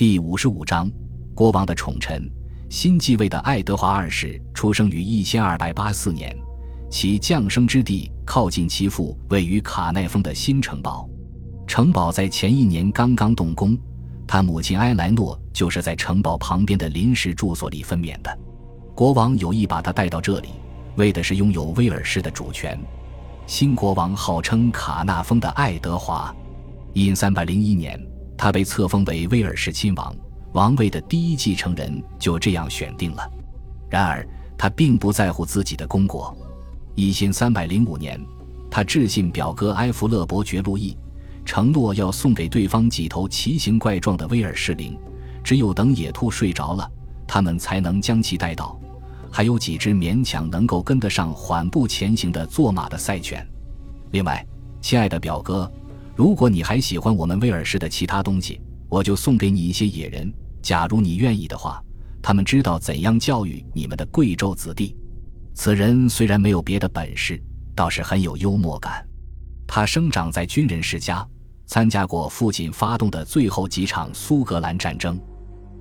第五十五章，国王的宠臣。新继位的爱德华二世出生于一千二百八四年，其降生之地靠近其父位于卡奈峰的新城堡。城堡在前一年刚刚动工，他母亲埃莱诺就是在城堡旁边的临时住所里分娩的。国王有意把他带到这里，为的是拥有威尔士的主权。新国王号称卡纳峰的爱德华，因三百零一年。他被册封为威尔士亲王，王位的第一继承人就这样选定了。然而，他并不在乎自己的功过。一千三百零五年，他致信表哥埃弗勒伯爵路易，承诺要送给对方几头奇形怪状的威尔士羚，只有等野兔睡着了，他们才能将其带到。还有几只勉强能够跟得上缓步前行的坐马的赛犬。另外，亲爱的表哥。如果你还喜欢我们威尔士的其他东西，我就送给你一些野人。假如你愿意的话，他们知道怎样教育你们的贵胄子弟。此人虽然没有别的本事，倒是很有幽默感。他生长在军人世家，参加过父亲发动的最后几场苏格兰战争。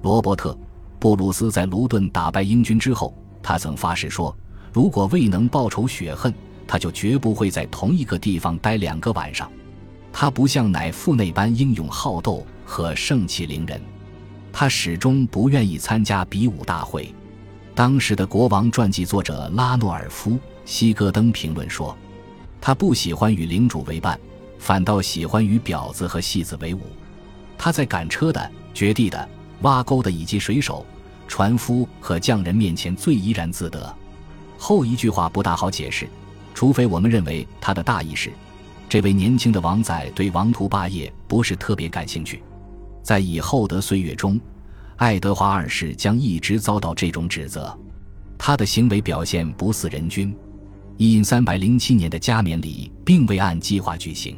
罗伯特·布鲁斯在卢顿打败英军之后，他曾发誓说，如果未能报仇雪恨，他就绝不会在同一个地方待两个晚上。他不像乃父那般英勇好斗和盛气凌人，他始终不愿意参加比武大会。当时的国王传记作者拉诺尔夫·西戈登评论说：“他不喜欢与领主为伴，反倒喜欢与婊子和戏子为伍。他在赶车的、掘地的、挖沟的以及水手、船夫和匠人面前最怡然自得。”后一句话不大好解释，除非我们认为他的大意是。这位年轻的王仔对王图霸业不是特别感兴趣，在以后的岁月中，爱德华二世将一直遭到这种指责。他的行为表现不似人君。因三百零七年的加冕礼并未按计划举行，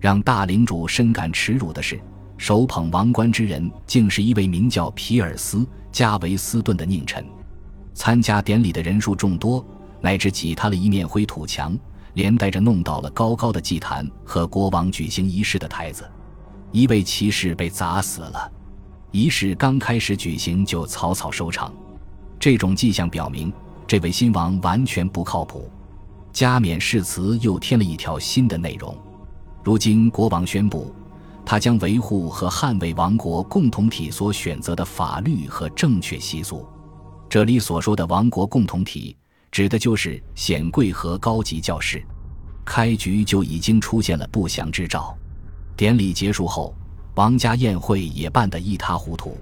让大领主深感耻辱的是，手捧王冠之人竟是一位名叫皮尔斯·加维斯顿的佞臣。参加典礼的人数众多，乃至挤塌了一面灰土墙。连带着弄倒了高高的祭坛和国王举行仪式的台子，一位骑士被砸死了。仪式刚开始举行就草草收场，这种迹象表明这位新王完全不靠谱。加冕誓词又添了一条新的内容：如今国王宣布，他将维护和捍卫王国共同体所选择的法律和正确习俗。这里所说的王国共同体。指的就是显贵和高级教士，开局就已经出现了不祥之兆。典礼结束后，王家宴会也办得一塌糊涂。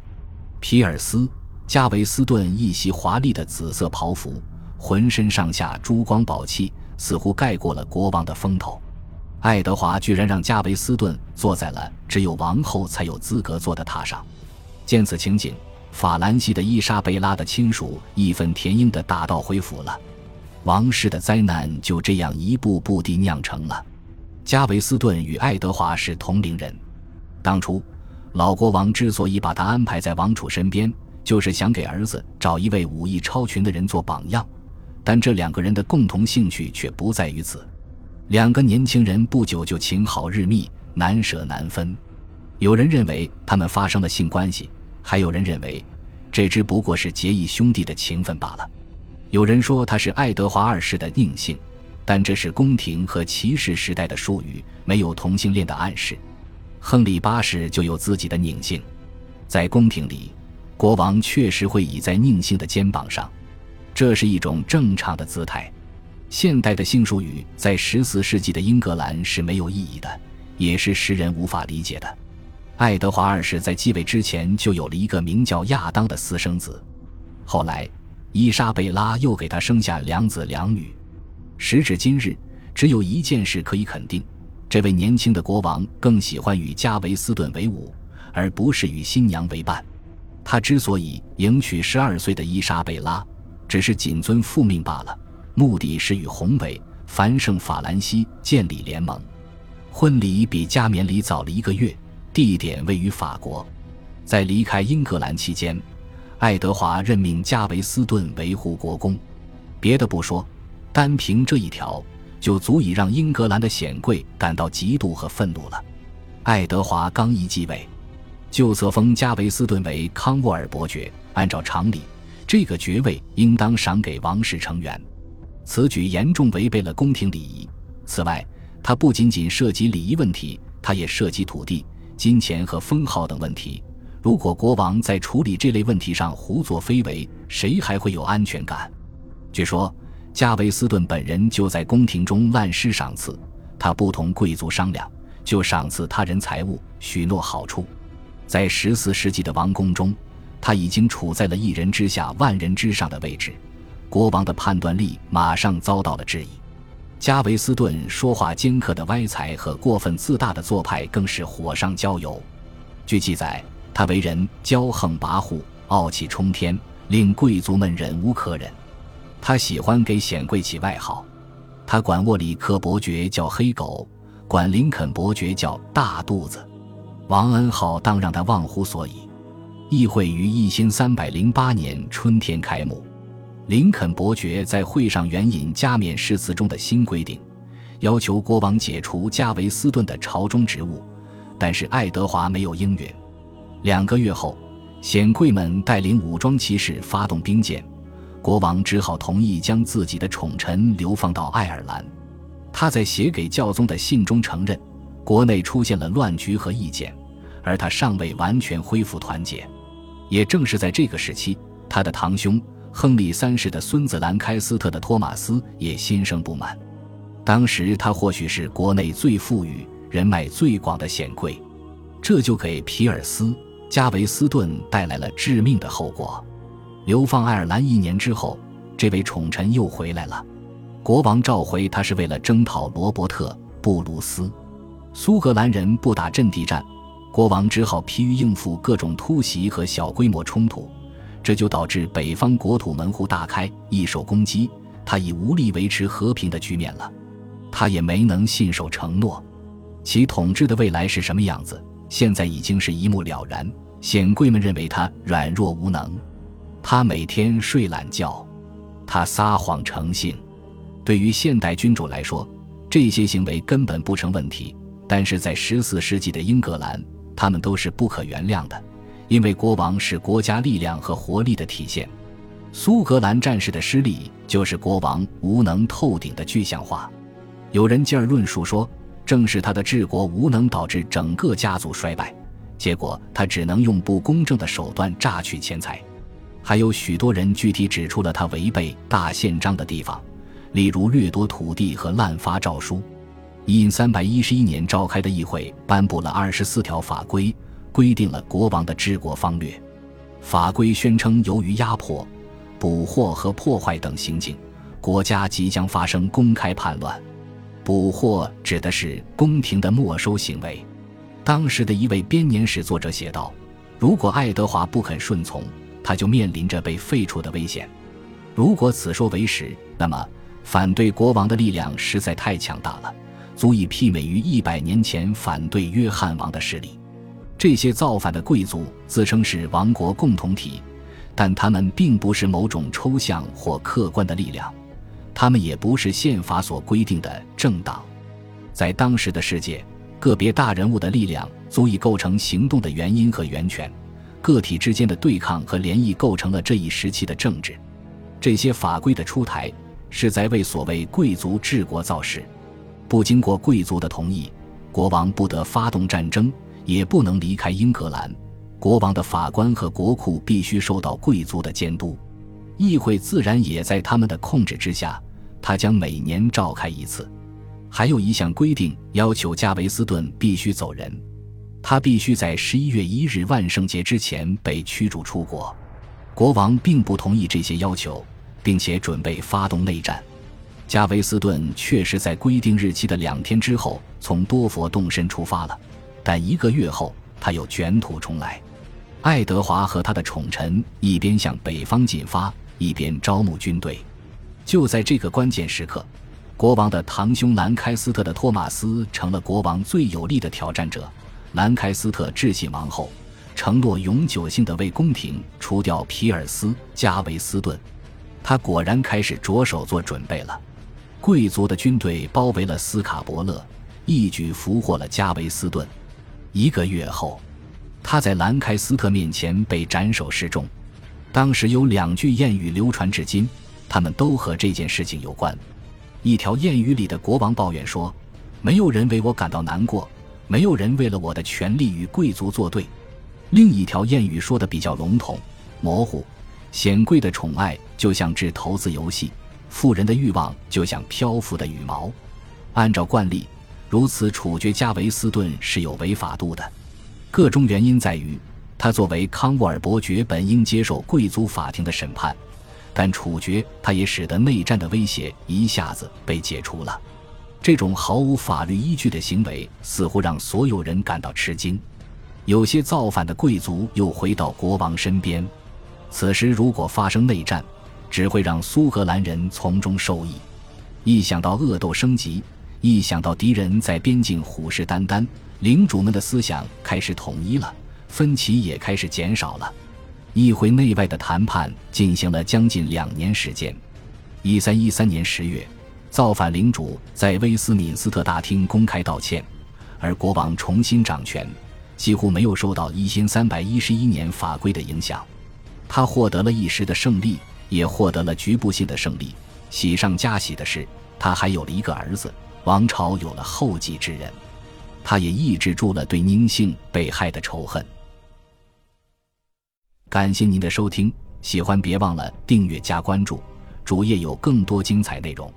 皮尔斯·加维斯顿一袭华丽的紫色袍服，浑身上下珠光宝气，似乎盖过了国王的风头。爱德华居然让加维斯顿坐在了只有王后才有资格坐的榻上。见此情景。法兰西的伊莎贝拉的亲属义愤填膺地打道回府了，王室的灾难就这样一步步地酿成了。加维斯顿与爱德华是同龄人，当初老国王之所以把他安排在王储身边，就是想给儿子找一位武艺超群的人做榜样。但这两个人的共同兴趣却不在于此，两个年轻人不久就情好日密，难舍难分。有人认为他们发生了性关系。还有人认为，这只不过是结义兄弟的情分罢了。有人说他是爱德华二世的佞幸，但这是宫廷和骑士时代的术语，没有同性恋的暗示。亨利八世就有自己的佞幸，在宫廷里，国王确实会倚在佞幸的肩膀上，这是一种正常的姿态。现代的性术语在十四世纪的英格兰是没有意义的，也是世人无法理解的。爱德华二世在继位之前就有了一个名叫亚当的私生子，后来伊莎贝拉又给他生下两子两女。时至今日，只有一件事可以肯定：这位年轻的国王更喜欢与加维斯顿为伍，而不是与新娘为伴。他之所以迎娶十二岁的伊莎贝拉，只是谨遵父命罢了，目的是与宏伟繁盛法兰西建立联盟。婚礼比加冕礼早了一个月。地点位于法国，在离开英格兰期间，爱德华任命加维斯顿维护国公。别的不说，单凭这一条就足以让英格兰的显贵感到嫉妒和愤怒了。爱德华刚一继位，就册封加维斯顿为康沃尔伯爵。按照常理，这个爵位应当赏给王室成员。此举严重违背了宫廷礼仪。此外，它不仅仅涉及礼仪问题，它也涉及土地、金钱和封号等问题。如果国王在处理这类问题上胡作非为，谁还会有安全感？据说，加维斯顿本人就在宫廷中滥施赏赐，他不同贵族商量，就赏赐他人财物，许诺好处。在十四世纪的王宫中，他已经处在了一人之下、万人之上的位置，国王的判断力马上遭到了质疑。加维斯顿说话尖刻的歪才和过分自大的做派更是火上浇油。据记载，他为人骄横跋扈、傲气冲天，令贵族们忍无可忍。他喜欢给显贵起外号，他管沃里克伯爵叫黑狗，管林肯伯爵叫大肚子。王恩浩当让他忘乎所以。议会于一千三百零八年春天开幕。林肯伯爵在会上援引加冕誓词中的新规定，要求国王解除加维斯顿的朝中职务，但是爱德华没有应允。两个月后，显贵们带领武装骑士发动兵谏，国王只好同意将自己的宠臣流放到爱尔兰。他在写给教宗的信中承认，国内出现了乱局和意见，而他尚未完全恢复团结。也正是在这个时期，他的堂兄。亨利三世的孙子兰开斯特的托马斯也心生不满。当时他或许是国内最富裕、人脉最广的显贵，这就给皮尔斯·加维斯顿带来了致命的后果。流放爱尔兰一年之后，这位宠臣又回来了。国王召回他是为了征讨罗伯特·布鲁斯。苏格兰人不打阵地战，国王只好疲于应付各种突袭和小规模冲突。这就导致北方国土门户大开，易受攻击。他已无力维持和平的局面了，他也没能信守承诺。其统治的未来是什么样子，现在已经是一目了然。显贵们认为他软弱无能，他每天睡懒觉，他撒谎成性。对于现代君主来说，这些行为根本不成问题，但是在十四世纪的英格兰，他们都是不可原谅的。因为国王是国家力量和活力的体现，苏格兰战士的失利就是国王无能透顶的具象化。有人进而论述说，正是他的治国无能导致整个家族衰败，结果他只能用不公正的手段榨取钱财。还有许多人具体指出了他违背大宪章的地方，例如掠夺土地和滥发诏书。因三百一十一年召开的议会颁布了二十四条法规。规定了国王的治国方略，法规宣称，由于压迫、捕获和破坏等行径，国家即将发生公开叛乱。捕获指的是宫廷的没收行为。当时的一位编年史作者写道：“如果爱德华不肯顺从，他就面临着被废除的危险。如果此说为实，那么反对国王的力量实在太强大了，足以媲美于一百年前反对约翰王的势力。”这些造反的贵族自称是王国共同体，但他们并不是某种抽象或客观的力量，他们也不是宪法所规定的政党。在当时的世界，个别大人物的力量足以构成行动的原因和源泉，个体之间的对抗和联谊构成了这一时期的政治。这些法规的出台是在为所谓贵族治国造势，不经过贵族的同意，国王不得发动战争。也不能离开英格兰，国王的法官和国库必须受到贵族的监督，议会自然也在他们的控制之下。他将每年召开一次。还有一项规定要求加维斯顿必须走人，他必须在十一月一日万圣节之前被驱逐出国。国王并不同意这些要求，并且准备发动内战。加维斯顿确实在规定日期的两天之后从多佛动身出发了。但一个月后，他又卷土重来。爱德华和他的宠臣一边向北方进发，一边招募军队。就在这个关键时刻，国王的堂兄兰开斯特的托马斯成了国王最有力的挑战者。兰开斯特致信王后，承诺永久性的为宫廷除掉皮尔斯·加维斯顿。他果然开始着手做准备了。贵族的军队包围了斯卡伯勒，一举俘获了加维斯顿。一个月后，他在兰开斯特面前被斩首示众。当时有两句谚语流传至今，他们都和这件事情有关。一条谚语里的国王抱怨说：“没有人为我感到难过，没有人为了我的权利与贵族作对。”另一条谚语说的比较笼统、模糊：“显贵的宠爱就像掷骰子游戏，富人的欲望就像漂浮的羽毛。”按照惯例，如此处决加维斯顿是有违法度的。个中原因在于。他作为康沃尔伯爵，本应接受贵族法庭的审判，但处决他也使得内战的威胁一下子被解除了。这种毫无法律依据的行为似乎让所有人感到吃惊。有些造反的贵族又回到国王身边。此时如果发生内战，只会让苏格兰人从中受益。一想到恶斗升级，一想到敌人在边境虎视眈眈，领主们的思想开始统一了。分歧也开始减少了，议会内外的谈判进行了将近两年时间。一三一三年十月，造反领主在威斯敏斯特大厅公开道歉，而国王重新掌权，几乎没有受到一千三百一十一年法规的影响。他获得了一时的胜利，也获得了局部性的胜利。喜上加喜的是，他还有了一个儿子，王朝有了后继之人。他也抑制住了对宁姓被害的仇恨。感谢您的收听，喜欢别忘了订阅加关注，主页有更多精彩内容。